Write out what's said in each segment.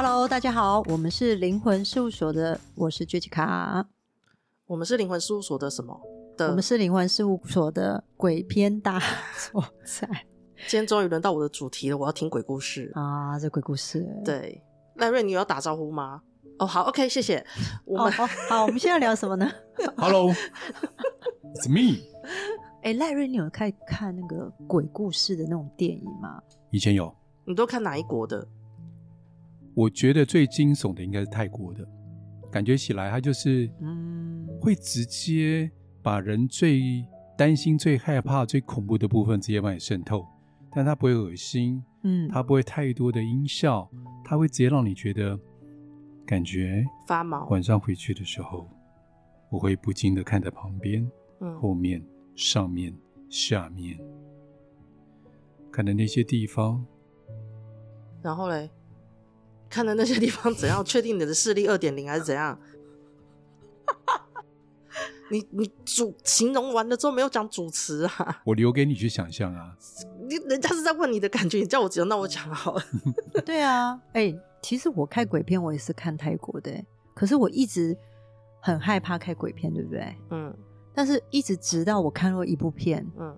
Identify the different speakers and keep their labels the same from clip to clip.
Speaker 1: Hello，大家好，我们是灵魂事务所的，我是 Jessica。
Speaker 2: 我们是灵魂事务所的什么？的
Speaker 1: 我们是灵魂事务所的鬼片大 作战。
Speaker 2: 今天终于轮到我的主题了，我要听鬼故事
Speaker 1: 啊！这鬼故事，
Speaker 2: 对，赖瑞，你有要打招呼吗？哦，好，OK，谢谢。我们、
Speaker 1: 哦哦、好，我们现在聊什么呢？
Speaker 3: Hello，It's me。
Speaker 1: 哎，赖瑞，你有看看那个鬼故事的那种电影吗？
Speaker 3: 以前有。
Speaker 2: 你都看哪一国的？
Speaker 3: 我觉得最惊悚的应该是泰国的，感觉起来它就是，嗯，会直接把人最担心、最害怕、最恐怖的部分直接把你渗透，但他不会恶心，嗯，它不会太多的音效，它会直接让你觉得感觉
Speaker 2: 发毛。
Speaker 3: 晚上回去的时候，我会不禁的看着旁边、嗯、后面、上面、下面，看的那些地方，
Speaker 2: 然后嘞。看的那些地方怎样？确定你的视力二点零还是怎样？你你主形容完了之后没有讲主词啊？
Speaker 3: 我留给你去想象啊。
Speaker 2: 你人家是在问你的感觉，你叫我讲，那我讲好了。
Speaker 1: 对啊，哎、欸，其实我看鬼片我也是看泰国的，可是我一直很害怕看鬼片，对不对？嗯。但是一直直到我看过一部片，嗯，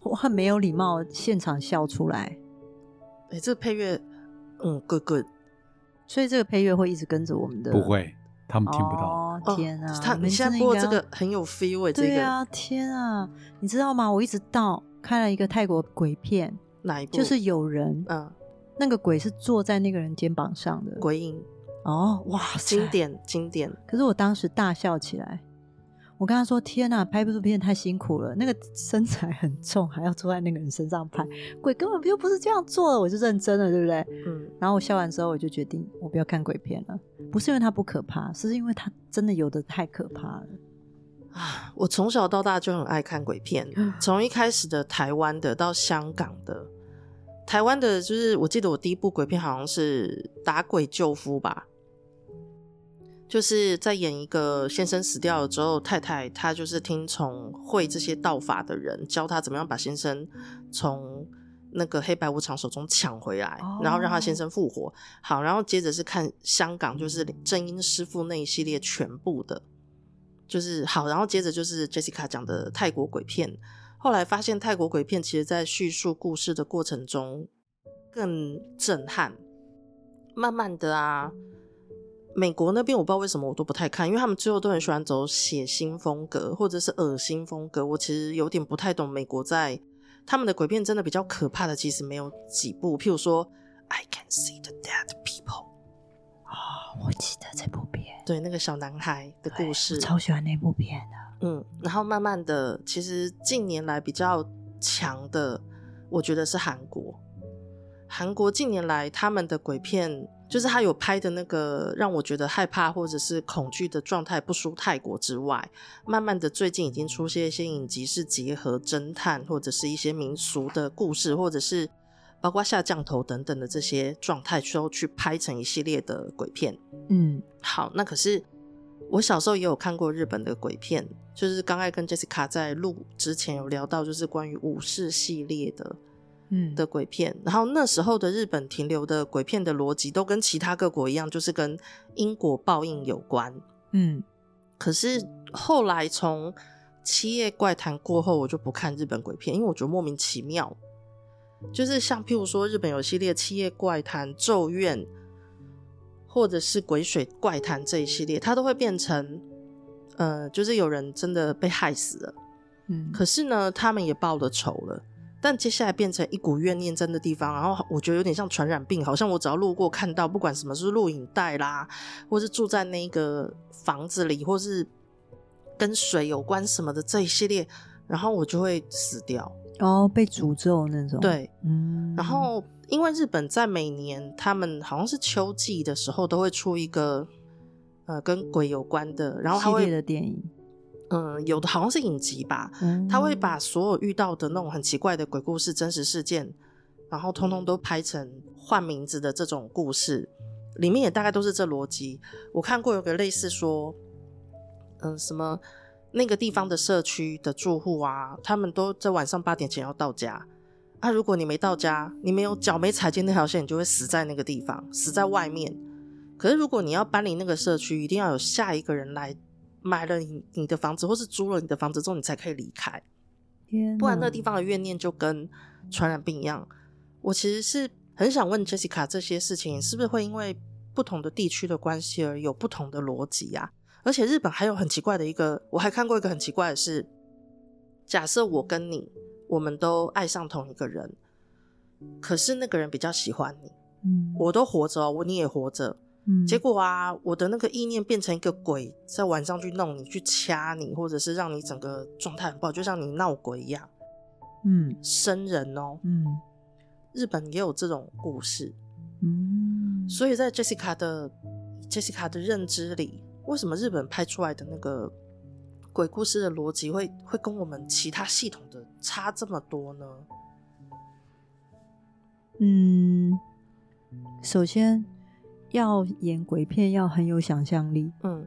Speaker 1: 我很没有礼貌，现场笑出来。
Speaker 2: 哎、欸，这个配乐。嗯，good good，
Speaker 1: 所以这个配乐会一直跟着我们的，
Speaker 3: 不会，他们听不到。
Speaker 1: 哦，天啊！
Speaker 2: 他你现在播这个很有 feel 哎，这个。
Speaker 1: 对啊，天啊！你知道吗？我一直到看了一个泰国鬼片，
Speaker 2: 哪一部？
Speaker 1: 就是有人，嗯，那个鬼是坐在那个人肩膀上的
Speaker 2: 鬼影。
Speaker 1: 哦，哇，
Speaker 2: 经典经典。
Speaker 1: 可是我当时大笑起来。我跟他说：“天哪，拍这部片太辛苦了，那个身材很重，还要坐在那个人身上拍，鬼根本就不是这样做的。”我就认真了，对不对？嗯。然后我笑完之后，我就决定我不要看鬼片了，不是因为它不可怕，是因为它真的有的太可怕了
Speaker 2: 啊！我从小到大就很爱看鬼片，从一开始的台湾的到香港的，台湾的就是我记得我第一部鬼片好像是《打鬼救夫》吧。就是在演一个先生死掉了之后，太太她就是听从会这些道法的人教她怎么样把先生从那个黑白无常手中抢回来，然后让他先生复活。好，然后接着是看香港，就是正音师傅那一系列全部的，就是好，然后接着就是 Jessica 讲的泰国鬼片。后来发现泰国鬼片其实在叙述故事的过程中更震撼，慢慢的啊。美国那边我不知道为什么我都不太看，因为他们最后都很喜欢走血腥风格或者是恶心风格。我其实有点不太懂美国在他们的鬼片真的比较可怕的，其实没有几部。譬如说《I Can See the Dead People》
Speaker 1: 啊，我记得这部片，
Speaker 2: 对那个小男孩的故事，
Speaker 1: 超喜欢那部片的。
Speaker 2: 嗯，然后慢慢的，其实近年来比较强的，我觉得是韩国。韩国近年来他们的鬼片。就是他有拍的那个让我觉得害怕或者是恐惧的状态不输泰国之外，慢慢的最近已经出现一些影集是结合侦探或者是一些民俗的故事，或者是包括下降头等等的这些状态，都去拍成一系列的鬼片。嗯，好，那可是我小时候也有看过日本的鬼片，就是刚才跟 Jessica 在录之前有聊到，就是关于武士系列的。嗯的鬼片，然后那时候的日本停留的鬼片的逻辑都跟其他各国一样，就是跟因果报应有关。嗯，可是后来从《七夜怪谈》过后，我就不看日本鬼片，因为我觉得莫名其妙。就是像譬如说，日本有系列《七夜怪谈》、《咒怨》，或者是《鬼水怪谈》这一系列，它都会变成，呃，就是有人真的被害死了。嗯，可是呢，他们也报了仇了。但接下来变成一股怨念真的地方，然后我觉得有点像传染病，好像我只要路过看到，不管什么是录影带啦，或是住在那个房子里，或是跟水有关什么的这一系列，然后我就会死掉。
Speaker 1: 哦，被诅咒那种。
Speaker 2: 对，嗯。然后因为日本在每年他们好像是秋季的时候都会出一个呃跟鬼有关的，然后他会
Speaker 1: 系列的电影。
Speaker 2: 嗯，有的好像是影集吧，嗯，他会把所有遇到的那种很奇怪的鬼故事、真实事件，然后通通都拍成换名字的这种故事，里面也大概都是这逻辑。我看过有个类似说，嗯，什么那个地方的社区的住户啊，他们都在晚上八点前要到家，啊，如果你没到家，你没有脚没踩进那条线，你就会死在那个地方，死在外面。可是如果你要搬离那个社区，一定要有下一个人来买了你你的房子，或是租了你的房子之后，你才可以离开。不然那个地方的怨念就跟传染病一样。我其实是很想问 Jessica，这些事情是不是会因为不同的地区的关系而有不同的逻辑啊？而且日本还有很奇怪的一个，我还看过一个很奇怪的是，假设我跟你。我们都爱上同一个人，可是那个人比较喜欢你，嗯，我都活着，我你也活着，嗯，结果啊，我的那个意念变成一个鬼，在晚上去弄你，去掐你，或者是让你整个状态很不好，就像你闹鬼一样，嗯，生人哦，嗯，日本也有这种故事，嗯，所以在 Jessica 的 Jessica 的认知里，为什么日本拍出来的那个？鬼故事的逻辑会会跟我们其他系统的差这么多呢？
Speaker 1: 嗯，首先要演鬼片要很有想象力，嗯，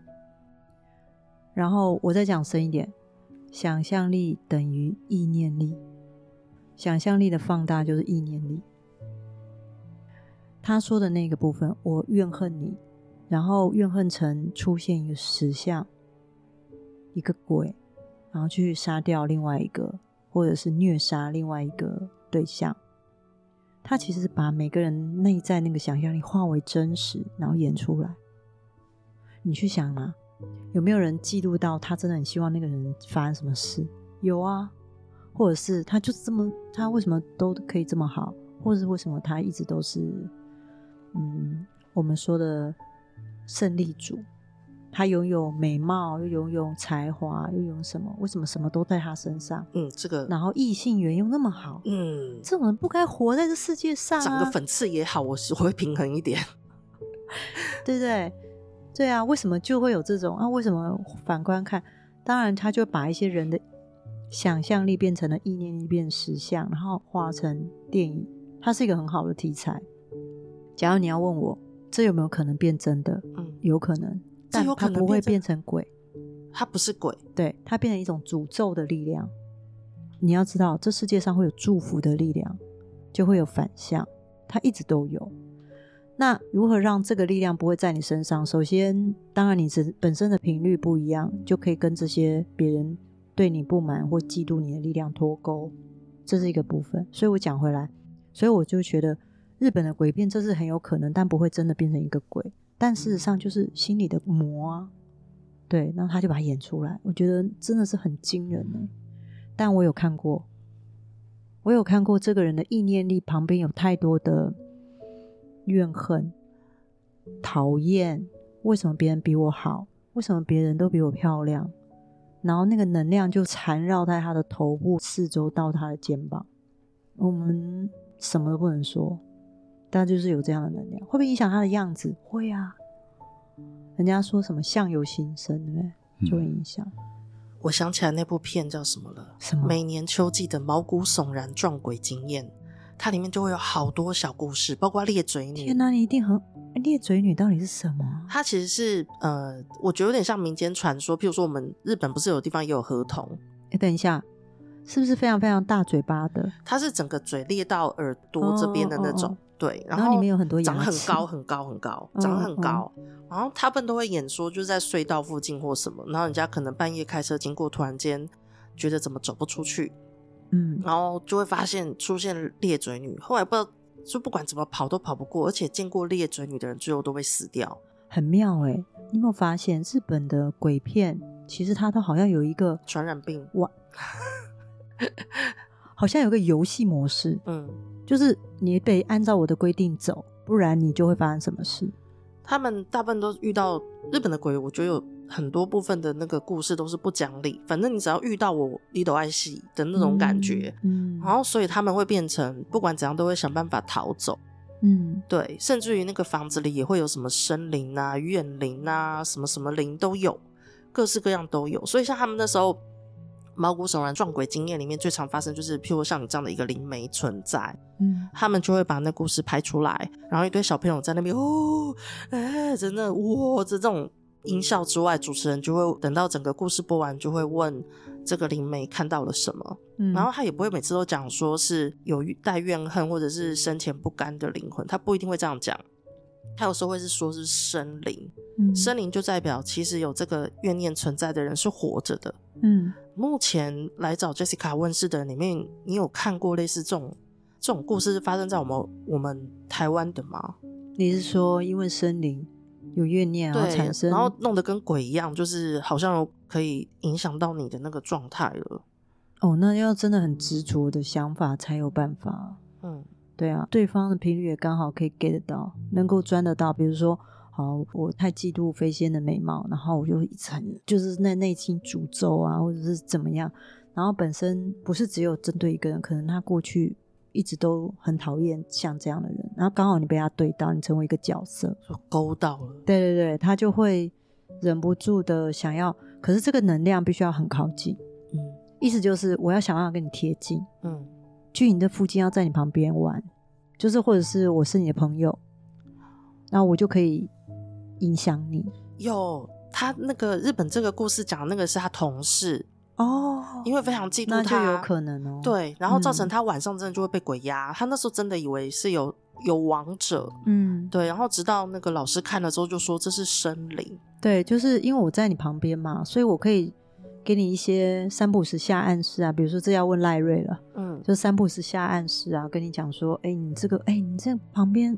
Speaker 1: 然后我再讲深一点，想象力等于意念力，想象力的放大就是意念力。他说的那个部分，我怨恨你，然后怨恨成出现一个实像。一个鬼，然后去杀掉另外一个，或者是虐杀另外一个对象。他其实是把每个人内在那个想象力化为真实，然后演出来。你去想嘛，有没有人记录到他真的很希望那个人发生什么事？有啊，或者是他就是这么，他为什么都可以这么好，或者是为什么他一直都是，嗯，我们说的胜利组。他拥有美貌，又拥有才华，又拥有什么？为什么什么都在他身上？
Speaker 2: 嗯，这个。
Speaker 1: 然后异性缘又那么好，嗯，这种人不该活在这世界上啊。
Speaker 2: 长个粉刺也好，我是会平衡一点，
Speaker 1: 对不对？对啊，为什么就会有这种啊？为什么反观看？当然，他就把一些人的想象力变成了意念力，变实像，然后画成电影。它是一个很好的题材。假如你要问我，这有没有可能变真的？嗯，有可能。但它不会变成鬼，
Speaker 2: 它不是鬼，
Speaker 1: 对，它变成一种诅咒的力量。你要知道，这世界上会有祝福的力量，就会有反向，它一直都有。那如何让这个力量不会在你身上？首先，当然你是本身的频率不一样，就可以跟这些别人对你不满或嫉妒你的力量脱钩，这是一个部分。所以我讲回来，所以我就觉得日本的鬼片这是很有可能，但不会真的变成一个鬼。但事实上就是心里的魔啊，对，然后他就把它演出来，我觉得真的是很惊人呢。但我有看过，我有看过这个人的意念力旁边有太多的怨恨、讨厌，为什么别人比我好？为什么别人都比我漂亮？然后那个能量就缠绕在他的头部四周到他的肩膀，我们什么都不能说。但就是有这样的能量，会不会影响他的样子？会啊，人家说什么相由心生，对不对？就会影响。
Speaker 2: 我想起来那部片叫什么了？
Speaker 1: 什么？
Speaker 2: 每年秋季的毛骨悚然撞鬼经验，它里面就会有好多小故事，包括裂嘴女。
Speaker 1: 天哪，你一定很裂嘴女到底是什么？
Speaker 2: 它其实是呃，我觉得有点像民间传说。譬如说，我们日本不是有地方也有河童？
Speaker 1: 哎，等一下，是不是非常非常大嘴巴的？
Speaker 2: 它是整个嘴裂到耳朵这边的那种。哦哦哦对，然后
Speaker 1: 里面有很多
Speaker 2: 长很高很高很高，长很高，然后他们都会演说，就是在隧道附近或什么，然后人家可能半夜开车经过，突然间觉得怎么走不出去，嗯，然后就会发现出现裂嘴女，后来不知道就不管怎么跑都跑不过，而且见过裂嘴女的人最后都会死掉，
Speaker 1: 很妙哎！你有没有发现日本的鬼片其实它都好像有一个
Speaker 2: 传染病
Speaker 1: 哇，好像有个游戏模式，嗯。就是你得按照我的规定走，不然你就会发生什么事。
Speaker 2: 他们大部分都遇到日本的鬼，我觉得有很多部分的那个故事都是不讲理。反正你只要遇到我，你都爱死的那种感觉。嗯，然后所以他们会变成不管怎样都会想办法逃走。嗯，对，甚至于那个房子里也会有什么生灵啊、怨灵啊、什么什么灵都有，各式各样都有。所以像他们那时候。毛骨悚然撞鬼经验里面最常发生就是，譬如像你这样的一个灵媒存在，嗯，他们就会把那故事拍出来，然后一堆小朋友在那边哦，哎、欸，真的哇，这这种音效之外，主持人就会等到整个故事播完，就会问这个灵媒看到了什么，
Speaker 1: 嗯，
Speaker 2: 然后他也不会每次都讲说是有带怨恨或者是生前不甘的灵魂，他不一定会这样讲，他有时候会是说是生灵，
Speaker 1: 嗯，
Speaker 2: 生灵就代表其实有这个怨念存在的人是活着的，
Speaker 1: 嗯，
Speaker 2: 目前来找 Jessica 问事的人里面，你有看过类似这种这种故事是发生在我们我们台湾的吗？
Speaker 1: 你是说因为森林？有怨念啊，产生，
Speaker 2: 然后弄得跟鬼一样，就是好像可以影响到你的那个状态了。
Speaker 1: 哦，那要真的很执着的想法才有办法。
Speaker 2: 嗯，
Speaker 1: 对啊，对方的频率也刚好可以 get 到，能够钻得到。比如说，好，我太嫉妒飞仙的美貌，然后我就一直很就是在内心诅咒啊，或者是怎么样。然后本身不是只有针对一个人，可能他过去。一直都很讨厌像这样的人，然后刚好你被他对到，你成为一个角色，
Speaker 2: 说勾到了。
Speaker 1: 对对对，他就会忍不住的想要，可是这个能量必须要很靠近，
Speaker 2: 嗯，
Speaker 1: 意思就是我要想办法跟你贴近，
Speaker 2: 嗯，
Speaker 1: 去你的附近，要在你旁边玩，就是或者是我是你的朋友，然后我就可以影响你。
Speaker 2: 有他那个日本这个故事讲那个是他同事。
Speaker 1: 哦，
Speaker 2: 因为非常嫉妒他，
Speaker 1: 那就有可能哦。
Speaker 2: 对，然后造成他晚上真的就会被鬼压。嗯、他那时候真的以为是有有王者，
Speaker 1: 嗯，
Speaker 2: 对。然后直到那个老师看了之后，就说这是生灵。
Speaker 1: 对，就是因为我在你旁边嘛，所以我可以给你一些三不五时下暗示啊。比如说，这要问赖瑞了，嗯，就三不五时下暗示啊，跟你讲说，哎，你这个，哎，你这旁边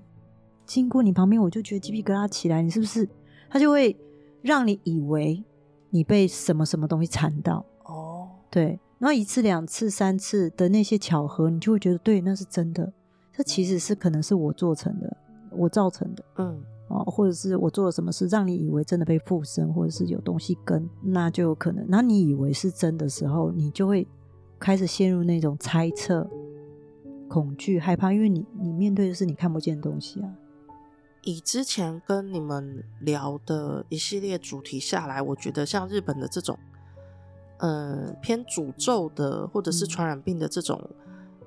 Speaker 1: 经过你旁边，我就觉得鸡皮疙瘩起来，你是不是？他就会让你以为你被什么什么东西缠到哦。对，然后一次、两次、三次的那些巧合，你就会觉得对，那是真的。这其实是可能是我做成的，我造成的，
Speaker 2: 嗯，
Speaker 1: 哦，或者是我做了什么事，让你以为真的被附身，或者是有东西跟，那就有可能。那你以为是真的时候，你就会开始陷入那种猜测、恐惧、害怕，因为你你面对的是你看不见的东西啊。
Speaker 2: 以之前跟你们聊的一系列主题下来，我觉得像日本的这种。嗯，偏诅咒的或者是传染病的这种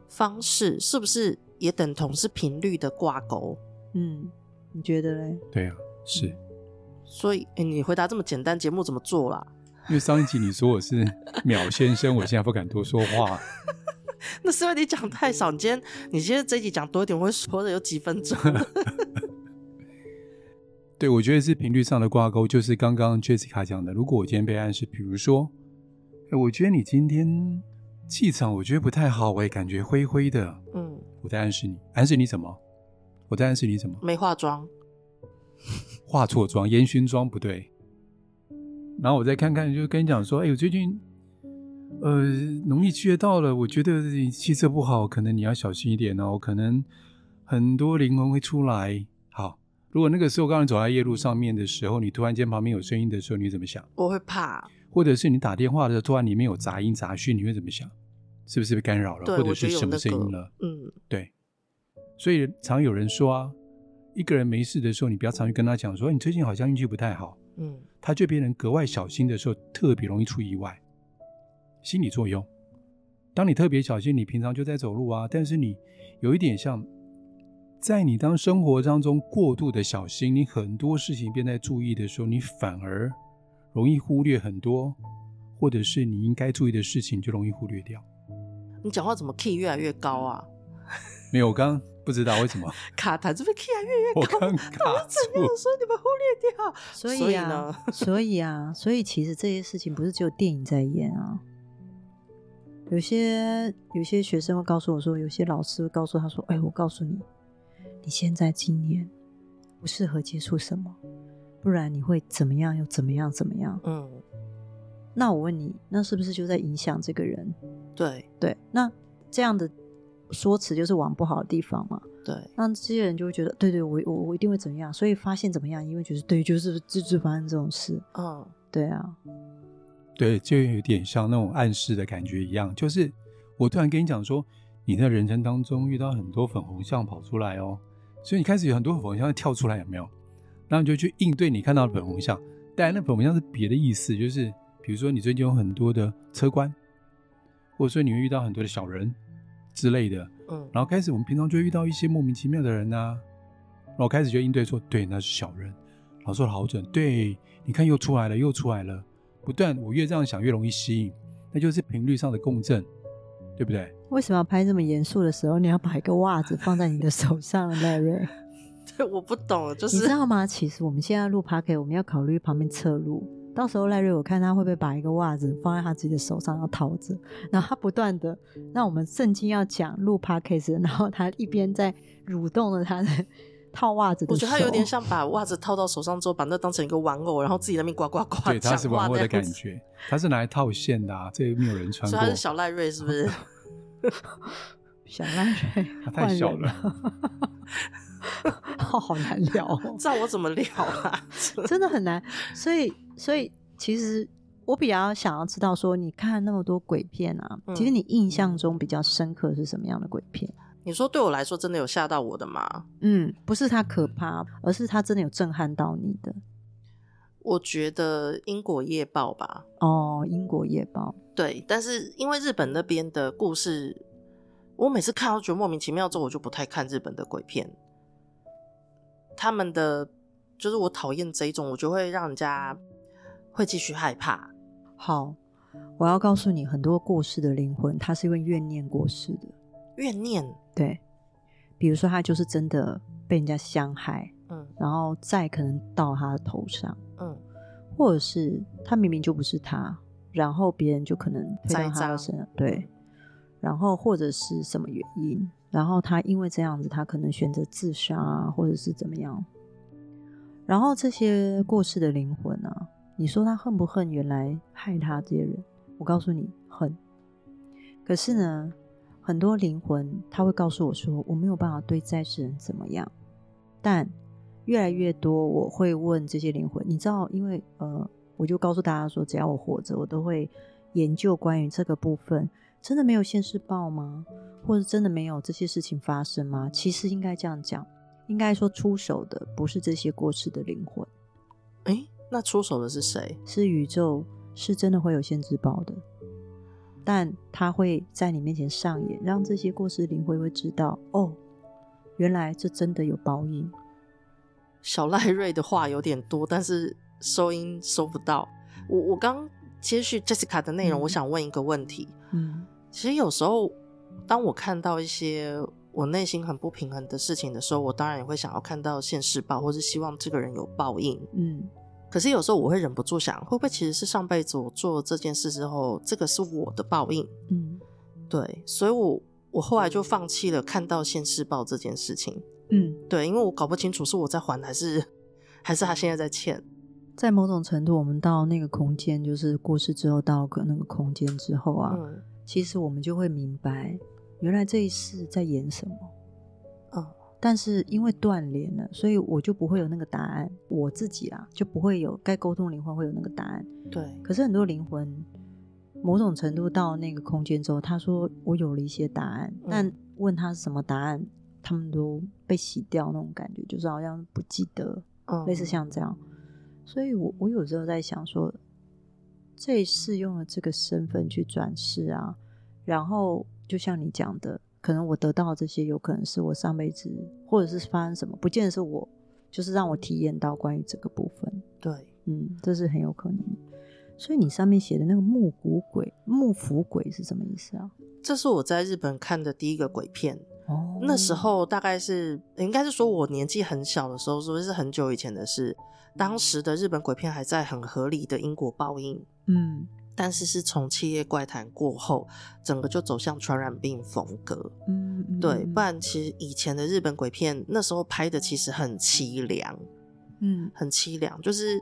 Speaker 2: 方式，嗯、是不是也等同是频率的挂钩？
Speaker 1: 嗯，你觉得嘞？
Speaker 3: 对啊，是。
Speaker 2: 所以，哎、欸，你回答这么简单，节目怎么做啦？
Speaker 3: 因为上一集你说我是秒先生，我现在不敢多说话。
Speaker 2: 那是因为你讲太少。你今天，你今天这一集讲多一点，我会说的有几分钟。
Speaker 3: 对，我觉得是频率上的挂钩，就是刚刚 Jessica 讲的。如果我今天被暗示，比如说。哎我觉得你今天气场，我觉得不太好，我也感觉灰灰的。
Speaker 2: 嗯，
Speaker 3: 我在暗示你，暗示你什么？我在暗示你什么？
Speaker 2: 没化妆，
Speaker 3: 化错妆，烟熏妆不对。然后我再看看，就跟你讲说，哎，我最近呃农历七月到了，我觉得你气色不好，可能你要小心一点哦，可能很多灵魂会出来。好，如果那个时候刚刚走在夜路上面的时候，你突然间旁边有声音的时候，你怎么想？
Speaker 2: 我会怕。
Speaker 3: 或者是你打电话的时候，突然里面有杂音杂讯，你会怎么想？是不是被干扰了？
Speaker 2: 对，
Speaker 3: 或者是什么声音了？
Speaker 2: 那个、嗯，
Speaker 3: 对。所以常有人说啊，一个人没事的时候，你不要常去跟他讲说，你最近好像运气不太好。
Speaker 2: 嗯，
Speaker 3: 他就变成格外小心的时候，特别容易出意外。心理作用。当你特别小心，你平常就在走路啊，但是你有一点像，在你当生活当中过度的小心，你很多事情变在注意的时候，你反而。容易忽略很多，或者是你应该注意的事情，就容易忽略掉。
Speaker 2: 你讲话怎么 key 越来越高啊？
Speaker 3: 没有，我刚刚不知道为什么
Speaker 2: 卡痰，这边 key 越来越高。
Speaker 3: 我刚卡住。
Speaker 2: 我没有说你们忽略掉。
Speaker 1: 所以啊，所以啊，所以其实这些事情不是只有电影在演啊。有些有些学生会告诉我说，有些老师会告诉他说：“哎，我告诉你，你现在今年不适合接触什么。”不然你会怎么样？又怎么样？怎么样？
Speaker 2: 嗯，
Speaker 1: 那我问你，那是不是就在影响这个人？
Speaker 2: 对
Speaker 1: 对，那这样的说辞就是往不好的地方嘛？
Speaker 2: 对，
Speaker 1: 那这些人就会觉得，对对，我我我一定会怎么样？所以发现怎么样？因为就是对，就是就是发生这种事。
Speaker 2: 嗯，
Speaker 1: 对啊，
Speaker 3: 对，就有点像那种暗示的感觉一样。就是我突然跟你讲说，你在人生当中遇到很多粉红象跑出来哦，所以你开始有很多粉红象跳出来，有没有？然后你就去应对你看到的粉红象，当然那粉红象是别的意思，就是比如说你最近有很多的车官，或者说你会遇到很多的小人之类的，
Speaker 2: 嗯，
Speaker 3: 然后开始我们平常就会遇到一些莫名其妙的人呐、啊，然后开始就应对说，对，那是小人，然后说得好准，对，你看又出来了，又出来了，不断，我越这样想越容易吸引，那就是频率上的共振，对不对？
Speaker 1: 为什么要拍这么严肃的时候，你要把一个袜子放在你的手上，赖瑞？
Speaker 2: 对，我不懂，就是
Speaker 1: 你知道吗？其实我们现在录 Podcast，我们要考虑旁边侧录，到时候赖瑞，我看他会不会把一个袜子放在他自己的手上要套着，然后他不断的，那我们正经要讲录 Podcast，然后他一边在蠕动着他的。套袜子的，
Speaker 2: 我觉得他有点像把袜子套到手上之后，把那当成一个玩偶，然后自己在那边呱呱呱。
Speaker 3: 对，他是玩偶的感觉，他是拿来套线的啊，这个没有人穿过。
Speaker 2: 所以他是小赖瑞是不是？
Speaker 1: 小赖瑞，
Speaker 3: 他太小了，
Speaker 1: 好 好难聊哦。
Speaker 2: 这样我怎么聊啊？
Speaker 1: 真的很难。所以，所以其实我比较想要知道，说你看那么多鬼片啊，嗯、其实你印象中比较深刻是什么样的鬼片？
Speaker 2: 你说对我来说真的有吓到我的吗？
Speaker 1: 嗯，不是它可怕，而是它真的有震撼到你的。
Speaker 2: 我觉得《因果业报》吧。
Speaker 1: 哦，《因果业报》。
Speaker 2: 对，但是因为日本那边的故事，我每次看到觉得莫名其妙之后，我就不太看日本的鬼片。他们的就是我讨厌这一种，我就会让人家会继续害怕。
Speaker 1: 好，我要告诉你，很多过世的灵魂，他是因为怨念过世的。
Speaker 2: 怨念，
Speaker 1: 对，比如说他就是真的被人家伤害，嗯，然后再可能到他的头上，嗯，或者是他明明就不是他，然后别人就可能推到他的身上，对，然后或者是什么原因，然后他因为这样子，他可能选择自杀啊，或者是怎么样，然后这些过世的灵魂啊，你说他恨不恨原来害他这些人？我告诉你，恨。可是呢？很多灵魂他会告诉我说：“我没有办法对在世人怎么样。”但越来越多，我会问这些灵魂，你知道，因为呃，我就告诉大家说，只要我活着，我都会研究关于这个部分。真的没有现世报吗？或者真的没有这些事情发生吗？其实应该这样讲，应该说出手的不是这些过世的灵魂。
Speaker 2: 诶，那出手的是谁？
Speaker 1: 是宇宙，是真的会有现世报的。但他会在你面前上演，让这些过世灵魂会知道，哦，原来这真的有报应。
Speaker 2: 小赖瑞的话有点多，但是收音收不到。我我刚接续 Jessica 的内容，嗯，我想问一个问题。嗯，其实有时候当我看到一些我内心很不平衡的事情的时候，我当然也会想要看到现世报，或是希望这个人有报应。嗯。可是有时候我会忍不住想，会不会其实是上辈子我做了这件事之后，这个是我的报应？嗯，对，所以我我后来就放弃了看到现世报这件事情。嗯，对，因为我搞不清楚是我在还还是还是他现在在欠。
Speaker 1: 在某种程度，我们到那个空间，就是过世之后到个那个空间之后啊，嗯，其实我们就会明白，原来这一世在演什么。但是因为断联了，所以我就不会有那个答案。我自己啊，就不会有该沟通灵魂会有那个答案。
Speaker 2: 对。
Speaker 1: 可是很多灵魂，某种程度到那个空间之后，他说我有了一些答案，嗯、但问他是什么答案，他们都被洗掉那种感觉，就是好像不记得，嗯、类似像这样。所以我我有时候在想说，这一世用了这个身份去转世啊，然后就像你讲的。可能我得到这些，有可能是我上辈子，或者是发生什么，不见得是我，就是让我体验到关于这个部分。
Speaker 2: 对，
Speaker 1: 嗯，这是很有可能。所以你上面写的那个木骨鬼、木符鬼是什么意思啊？
Speaker 2: 这是我在日本看的第一个鬼片。哦，那时候大概是，应该是说我年纪很小的时候，说是很久以前的事。当时的日本鬼片还在很合理的因果报应。嗯。但是是从《七夜怪谈》过后，整个就走向传染病风格。嗯，嗯，对，不然其实以前的日本鬼片那时候拍的其实很凄凉，嗯，很凄凉。就是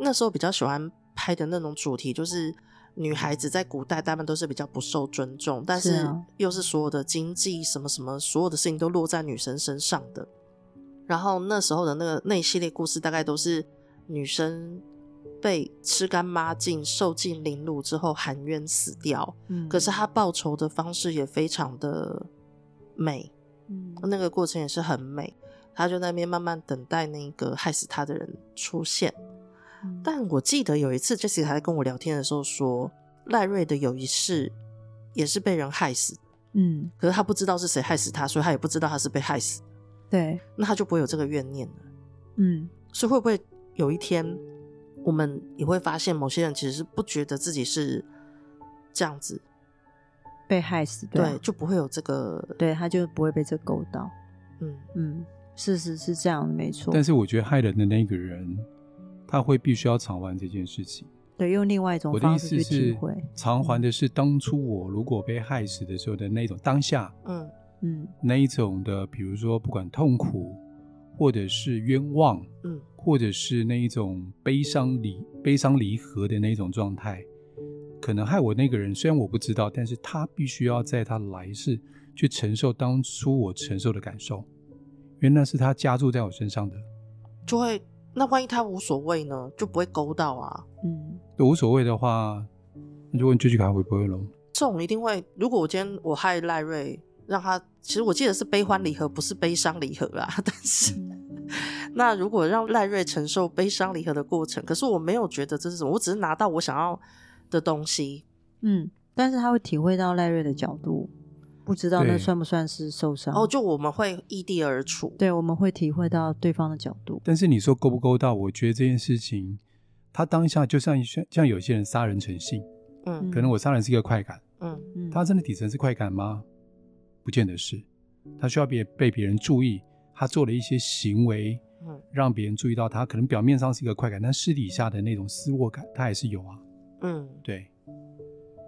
Speaker 2: 那时候比较喜欢拍的那种主题，就是女孩子在古代大部分都是比较不受尊重，但是又是所有的经济什么什么，所有的事情都落在女生身上的。然后那时候的那个那一系列故事，大概都是女生。被吃干抹净、受尽凌辱之后含冤死掉，嗯，可是他报仇的方式也非常的美，嗯，那个过程也是很美。他就在那边慢慢等待那个害死他的人出现。嗯，但我记得有一次，Jessica 还在跟我聊天的时候说，赖瑞的有一世也是被人害死，嗯，可是他不知道是谁害死他，所以他也不知道他是被害死，
Speaker 1: 对，
Speaker 2: 那他就不会有这个怨念了，
Speaker 1: 嗯，
Speaker 2: 所以会不会有一天？我们也会发现，某些人其实是不觉得自己是这样子
Speaker 1: 被害死，对，啊、
Speaker 2: 对，就不会有这个，
Speaker 1: 对，他就不会被这勾到。嗯嗯，事实是这样，没错。
Speaker 3: 但是我觉得害人的那个人，他会必须要偿还这件事情。
Speaker 1: 对，用另外一种方式去体会。
Speaker 3: 偿还的是当初我如果被害死的时候的那种当下，嗯嗯，那一种的，比如说不管痛苦，或者是冤枉，嗯，或者是那一种悲伤离悲伤离合的那种状态，可能害我那个人，虽然我不知道，但是他必须要在他来世去承受当初我承受的感受，因为那是他加注在我身上的，
Speaker 2: 就会。那万一他无所谓呢？就不会勾到啊。
Speaker 3: 嗯，无所谓的话，那就问 Jessica 会不会咯？
Speaker 2: 这种一定会。如果我今天我害赖瑞，让他其实我记得是悲欢离合，不是悲伤离合啊。但是，嗯、那如果让赖瑞承受悲伤离合的过程，可是我没有觉得这是什么，我只是拿到我想要的东西。
Speaker 1: 嗯，但是他会体会到赖瑞的角度。不知道那算不算是受伤？
Speaker 2: 哦，就我们会异地而处，
Speaker 1: 对，我们会体会到对方的角度。
Speaker 3: 但是你说勾不勾到？我觉得这件事情，他当下就像像有些人杀人成性，嗯，可能我杀人是一个快感，嗯嗯，他真的底层是快感吗？不见得是，他需要别被别人注意，他做了一些行为，嗯，让别人注意到他，可能表面上是一个快感，但私底下的那种失落感，他还是有啊，嗯，对，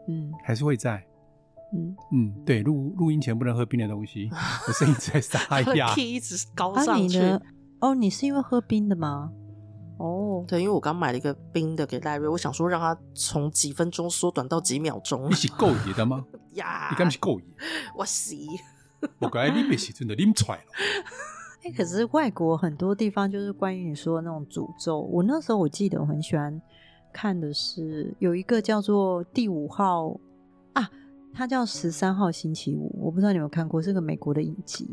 Speaker 3: 嗯，还是会在。嗯嗯，对，录录音前不能喝冰的东西，我声音在沙哑，
Speaker 2: 一直高上去。
Speaker 1: 啊、哦，你是因为喝冰的吗？哦，
Speaker 2: 对，因为我刚买了一个冰的给赖瑞，我想说让他从几分钟缩短到几秒钟。
Speaker 3: 你是够野的吗？呀，你干嘛是够野？
Speaker 2: 我是。
Speaker 3: 我刚才你别是真的拎出来了。
Speaker 1: 哎，可是外国很多地方就是关于你说的那种诅咒。我那时候我记得我很喜欢看的是有一个叫做第五号啊。它叫十三号星期五，我不知道你有没有看过，是个美国的影集。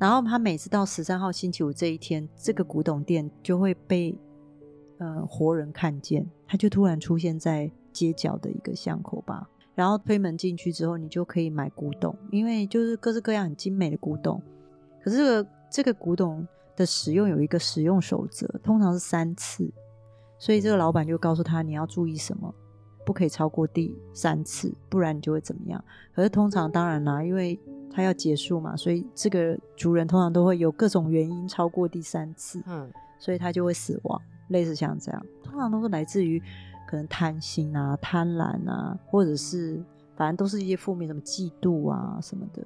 Speaker 1: 然后他每次到十三号星期五这一天，这个古董店就会被呃活人看见，他就突然出现在街角的一个巷口吧。然后推门进去之后，你就可以买古董，因为就是各式各样很精美的古董。可是这个这个古董的使用有一个使用守则，通常是三次，所以这个老板就告诉他你要注意什么。不可以超过第三次，不然你就会怎么样？可是通常当然啦，因为他要结束嘛，所以这个族人通常都会有各种原因超过第三次，嗯，所以他就会死亡，类似像这样，通常都是来自于可能贪心啊、贪婪啊，或者是反正都是一些负面，什么嫉妒啊什么的。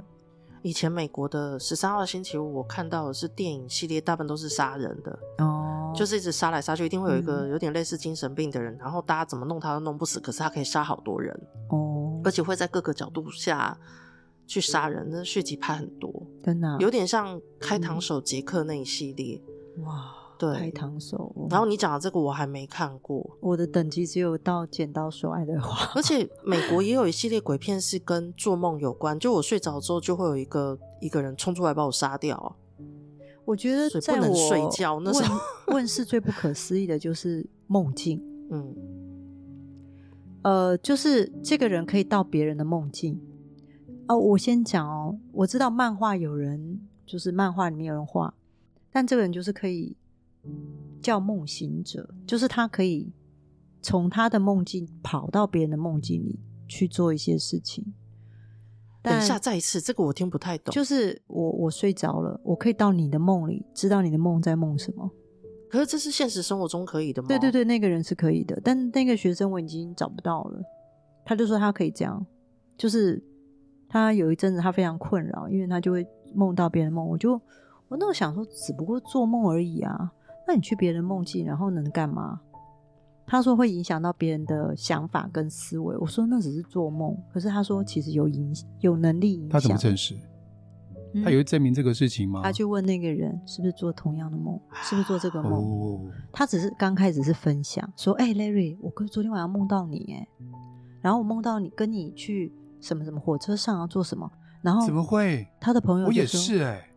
Speaker 2: 以前美国的十三号星期五，我看到的是电影系列，大部分都是杀人的哦，就是一直杀来杀去，一定会有一个有点类似精神病的人，嗯、然后大家怎么弄他都弄不死，可是他可以杀好多人哦，而且会在各个角度下去杀人，那续集拍很多，
Speaker 1: 真的、啊、
Speaker 2: 有点像开膛手杰克那一系列、嗯、哇。对，
Speaker 1: 开膛手。
Speaker 2: 然后你讲的这个我还没看过，
Speaker 1: 我的等级只有到剪刀手爱德华。
Speaker 2: 而且 美国也有一系列鬼片是跟做梦有关，就我睡着之后就会有一个一个人冲出来把我杀掉。
Speaker 1: 我觉得在我
Speaker 2: 不能睡觉那时候
Speaker 1: 问世最不可思议的就是梦境。嗯，呃，就是这个人可以到别人的梦境。哦，我先讲哦，我知道漫画有人就是漫画里面有人画，但这个人就是可以。叫梦行者，就是他可以从他的梦境跑到别人的梦境里去做一些事情。
Speaker 2: 等一下，再一次，这个我听不太懂。
Speaker 1: 就是我我睡着了，我可以到你的梦里，知道你的梦在梦什么。
Speaker 2: 可是这是现实生活中可以的吗？
Speaker 1: 对对对，那个人是可以的，但那个学生我已经找不到了。他就说他可以这样，就是他有一阵子他非常困扰，因为他就会梦到别人的梦。我就我那时候想说，只不过做梦而已啊。那你去别人梦境，然后能干嘛？他说会影响到别人的想法跟思维。我说那只是做梦，可是他说其实有影有能力影响。
Speaker 3: 他怎么证实？嗯、他有证明这个事情吗？
Speaker 1: 他去问那个人是不是做同样的梦，是不是做这个梦？哦、他只是刚开始是分享，说：“哎、欸、，Larry，我哥昨天晚上梦到你，哎，然后我梦到你跟你去什么什么火车上要做什么？然后
Speaker 3: 怎么会？
Speaker 1: 他的朋友
Speaker 3: 我也是哎、欸，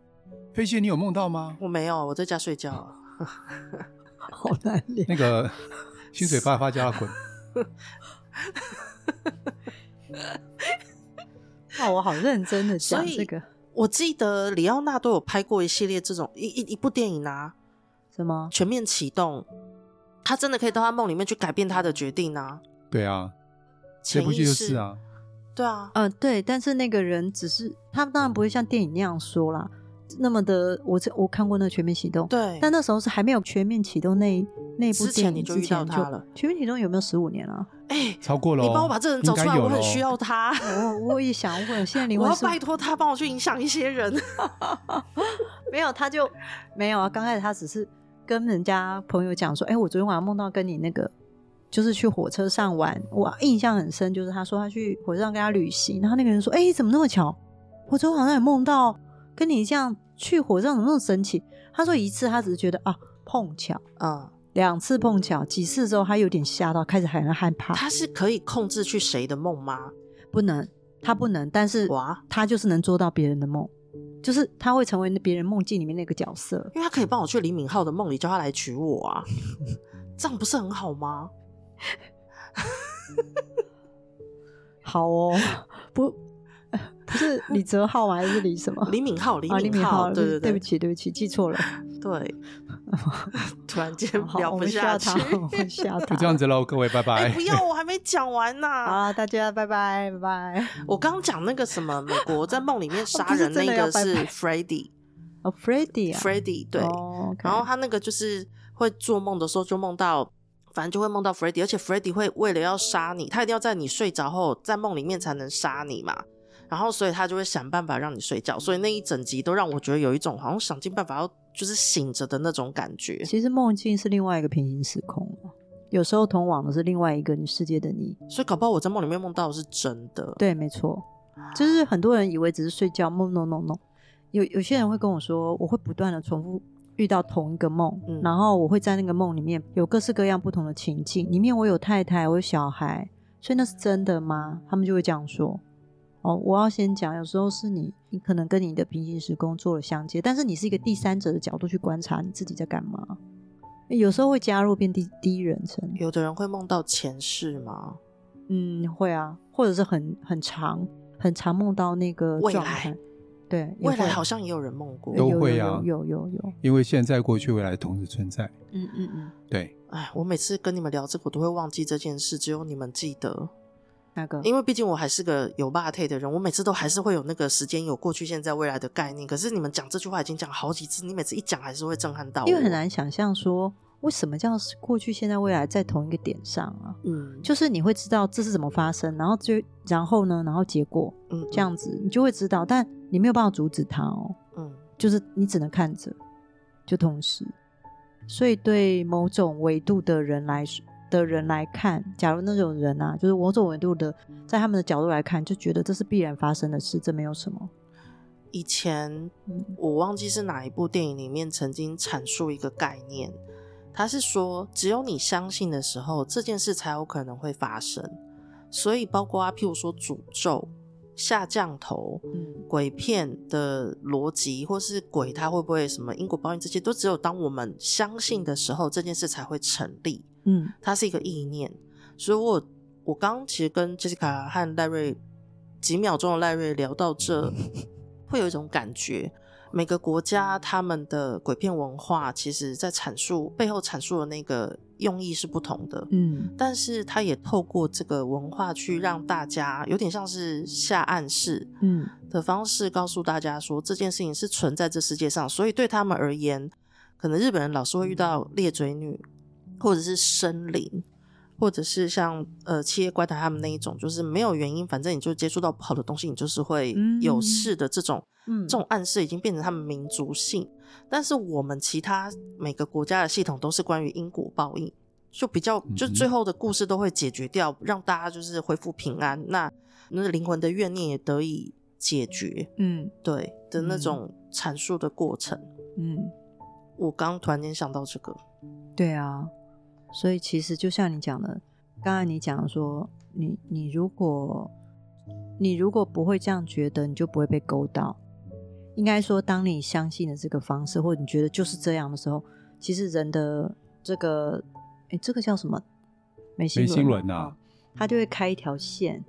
Speaker 3: 飞仙，你有梦到吗？
Speaker 2: 我没有，我在家睡觉。”
Speaker 1: 好难 练。
Speaker 3: 那个 薪水发发叫他滚。
Speaker 1: 那我好认真的讲这个。
Speaker 2: 我记得李奥纳都有拍过一系列这种一一一部电影啊，
Speaker 1: 什么
Speaker 2: 全面启动？他真的可以到他梦里面去改变他的决定啊？
Speaker 3: 对啊，这部剧就是啊，
Speaker 2: 对啊，
Speaker 1: 嗯、呃，对，但是那个人只是他当然不会像电影那样说啦，那么的，我我看过那个《全面启动》，
Speaker 2: 对，
Speaker 1: 但那时候是还没有全面启动那那部电影之前，
Speaker 2: 你就遇到他了。
Speaker 1: 全面启动有没有十五年了？
Speaker 2: 哎，
Speaker 3: 超过了，
Speaker 2: 你帮我把这人找出来，我很需要他。
Speaker 1: 我我也想问，现在 灵魂，
Speaker 2: 我要拜托他帮我去影响一些人。
Speaker 1: 没有，他就没有啊。刚开始他只是跟人家朋友讲说：“哎，我昨天晚上梦到跟你那个，就是去火车上玩。”我印象很深，就是他说他去火车上跟他旅行，然后那个人说：“哎，怎么那么巧？我昨天晚上也梦到跟你这样去火车上，怎么那么神奇？”他说一次他只是觉得啊碰巧啊，两次碰巧，几次之后他有点吓到，开始很害怕。
Speaker 2: 他是可以控制去谁的梦吗？
Speaker 1: 不能，他不能，但是哇，他就是能做到别人的梦。就是他会成为别人梦境里面那个角色，
Speaker 2: 因为他可以帮我去李敏镐的梦里叫他来娶我啊，这样不是很好吗？
Speaker 1: 好哦，不不是李泽浩吗？还是李什么？
Speaker 2: 李敏镐，李
Speaker 1: 敏
Speaker 2: 镐，对对对，
Speaker 1: 对不起对不起，记错了。
Speaker 2: 对，突然间聊不下去，
Speaker 1: 吓 他，
Speaker 3: 就这样子喽，各位拜拜。
Speaker 2: 欸、不要，我还没讲完呢、啊。
Speaker 1: 好，大家拜拜拜拜。
Speaker 2: 我刚讲那个什么，美国在梦里面杀人那个是 Freddy，
Speaker 1: 哦，Freddy 啊
Speaker 2: ，Freddy 对。
Speaker 1: Oh, okay.
Speaker 2: 然后他那个就是会做梦的时候就梦到，反正就会梦到 Freddy，而且 Freddy 会为了要杀你，他一定要在你睡着后，在梦里面才能杀你嘛。然后所以他就会想办法让你睡觉，所以那一整集都让我觉得有一种好像想尽办法要。就是醒着的那种感觉。其实
Speaker 1: 梦境是另外一个平行时空，有时候通往的是另外一个世界的你。
Speaker 2: 所以搞不好我在梦里面梦到的是真的。
Speaker 1: 对，没错。就是很多人以为只是睡觉梦，no no no。有有些人会跟我说，我会不断的重复遇到同一个梦，嗯，然后我会在那个梦里面有各式各样不同的情境，里面我有太太，我有小孩，所以那是真的吗？他们就会这样说。哦，我要先讲，有时候是你，你可能跟你的平行时空做了相接，但是你是一个第三者的角度去观察你自己在干嘛。有时候会加入变第第一人称。
Speaker 2: 有的人会梦到前世吗？
Speaker 1: 嗯，会啊，或者是很很长很长梦到那个
Speaker 2: 未来。
Speaker 1: 对，
Speaker 2: 未来好像也有人梦过，
Speaker 3: 都会啊，
Speaker 1: 有有有，有，有。
Speaker 3: 因为现在、过去、未来同时存在。
Speaker 1: 嗯嗯嗯，
Speaker 3: 对。
Speaker 2: 哎，我每次跟你们聊这个，我都会忘记这件事，只有你们记得。
Speaker 1: 那个，
Speaker 2: 因为毕竟我还是个有霸体的人，我每次都还是会有那个时间有过去、现在、未来的概念。可是你们讲这句话已经讲好几次，你每次一讲还是会震撼到我。
Speaker 1: 因为很难想象说，为什么叫过去、现在、未来在同一个点上啊？嗯，就是你会知道这是怎么发生，然后就然后呢，然后结果，嗯，这样子你就会知道，但你没有办法阻止他哦。嗯，就是你只能看着，就同时，所以对某种维度的人来说。的人来看，假如那种人啊，就是某种维度的，在他们的角度来看，就觉得这是必然发生的事，这没有什么。
Speaker 2: 以前我忘记是哪一部电影里面曾经阐述一个概念，他是说，只有你相信的时候，这件事才有可能会发生。所以，包括啊，譬如说诅咒。下降头、嗯，鬼片的逻辑，或是鬼他会不会什么因果报应，这些都只有当我们相信的时候，这件事才会成立。嗯，它是一个意念。所以我我刚其实跟 Jessica 和赖瑞几秒钟的赖瑞聊到这，会有一种感觉。每个国家他们的鬼片文化，其实在阐述背后阐述的那个用意是不同的，嗯，但是他也透过这个文化去让大家有点像是下暗示，嗯的方式告诉大家说这件事情是存在这世界上，所以对他们而言，可能日本人老是会遇到裂嘴女，或者是生灵，或者是像呃七夜怪谈他们那一种，就是没有原因，反正你就接触到不好的东西，你就是会有事的这种。嗯，这种暗示已经变成他们民族性，但是我们其他每个国家的系统都是关于因果报应，就比较就最后的故事都会解决掉，让大家就是恢复平安，那那灵魂的怨念也得以解决。嗯，对的那种阐述的过程。嗯，我刚突然间想到这个，
Speaker 1: 对啊，所以其实就像你讲的，刚才你讲说，你你如果你如果不会这样觉得，你就不会被勾到。应该说，当你相信了这个方式，或者你觉得就是这样的时候，其实人的这个，哎，这个叫什么？眉心轮呐，它就会开一条线，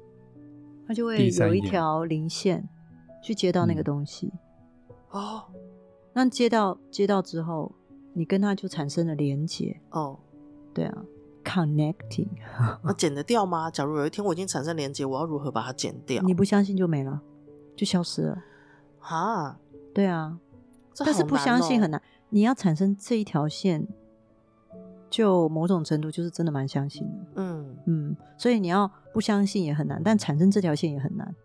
Speaker 1: 它就会有一条零线去接到那个东西。哦，那接到接到之后，你跟它就产生了连接。哦，对啊，reconnecting。
Speaker 2: 那 剪得掉吗？假如有一天我已经产生连接，我要如何把它剪掉？
Speaker 1: 你不相信就没了，就消失了。
Speaker 2: 啊，
Speaker 1: 对啊，
Speaker 2: 这
Speaker 1: 但是不相信很
Speaker 2: 难。
Speaker 1: 你要产生这一条线，就某种程度就是真的蛮相信的。
Speaker 2: 嗯
Speaker 1: 嗯，所以你要不相信也很难，但产生这条线也很难。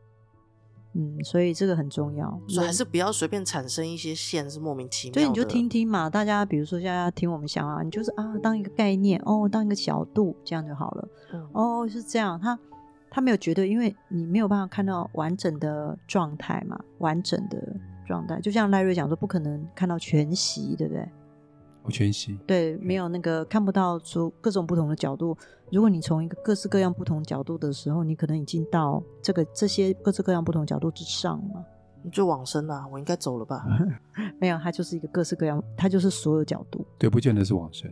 Speaker 1: 嗯，所以这个很重要，
Speaker 2: 所以还是不要随便产生一些线，是莫名其妙。
Speaker 1: 所以你就听听嘛，大家比如说现在要听我们想啊，你就是啊，当一个概念哦，当一个角度，这样就好了。
Speaker 2: 嗯、
Speaker 1: 哦，是这样，他他没有绝对，因为你没有办法看到完整的状态嘛，完整的状态，就像赖瑞讲说，不可能看到全息，对不对？
Speaker 3: 我全息，
Speaker 1: 对，没有那个看不到出各种不同的角度。如果你从一个各式各样不同角度的时候，你可能已经到这个这些各式各样不同角度之上了。
Speaker 2: 你就往生了，我应该走了吧？
Speaker 1: 没有，它就是一个各式各样，它就是所有角度。
Speaker 3: 对，不见得是往生，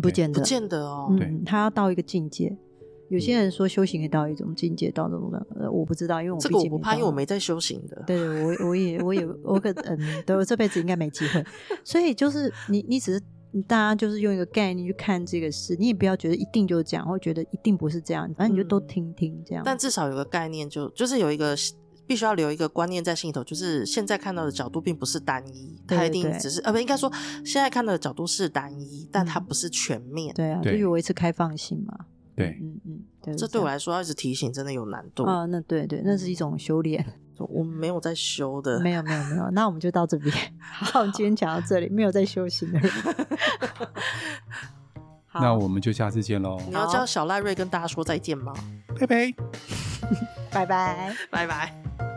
Speaker 1: 不见得，
Speaker 2: 不见得哦。
Speaker 1: 嗯，他要到一个境界。有些人说修行可以到一种境界，到这种的，呃，我不知道，因为我
Speaker 2: 这个我不怕，因为我没在修行的。
Speaker 1: 对对，我我也我也 我可嗯，对我这辈子应该没机会。所以就是你你只是。大家就是用一个概念去看这个事，你也不要觉得一定就是这样，或觉得一定不是这样，反正你就都听听这样。
Speaker 2: 嗯、但至少有个概念就，就就是有一个必须要留一个观念在心里头，就是现在看到的角度并不是单一，它一定只是呃不应该说现在看到的角度是单一，但它不是全面。
Speaker 1: 对啊，就有维持开放性嘛。
Speaker 3: 对，
Speaker 1: 嗯嗯，对，
Speaker 2: 这对我来说要一直提醒，真的有难度
Speaker 1: 啊。那对对，那是一种修炼。
Speaker 2: 我没有在修的，
Speaker 1: 没有没有没有，那我们就到这边。好，我们今天讲到这里，没有在修行的人。
Speaker 3: 那我们就下次见喽。
Speaker 2: 你要叫小赖瑞跟大家说再见吗？
Speaker 3: 拜拜，
Speaker 1: 拜拜，
Speaker 2: 拜拜。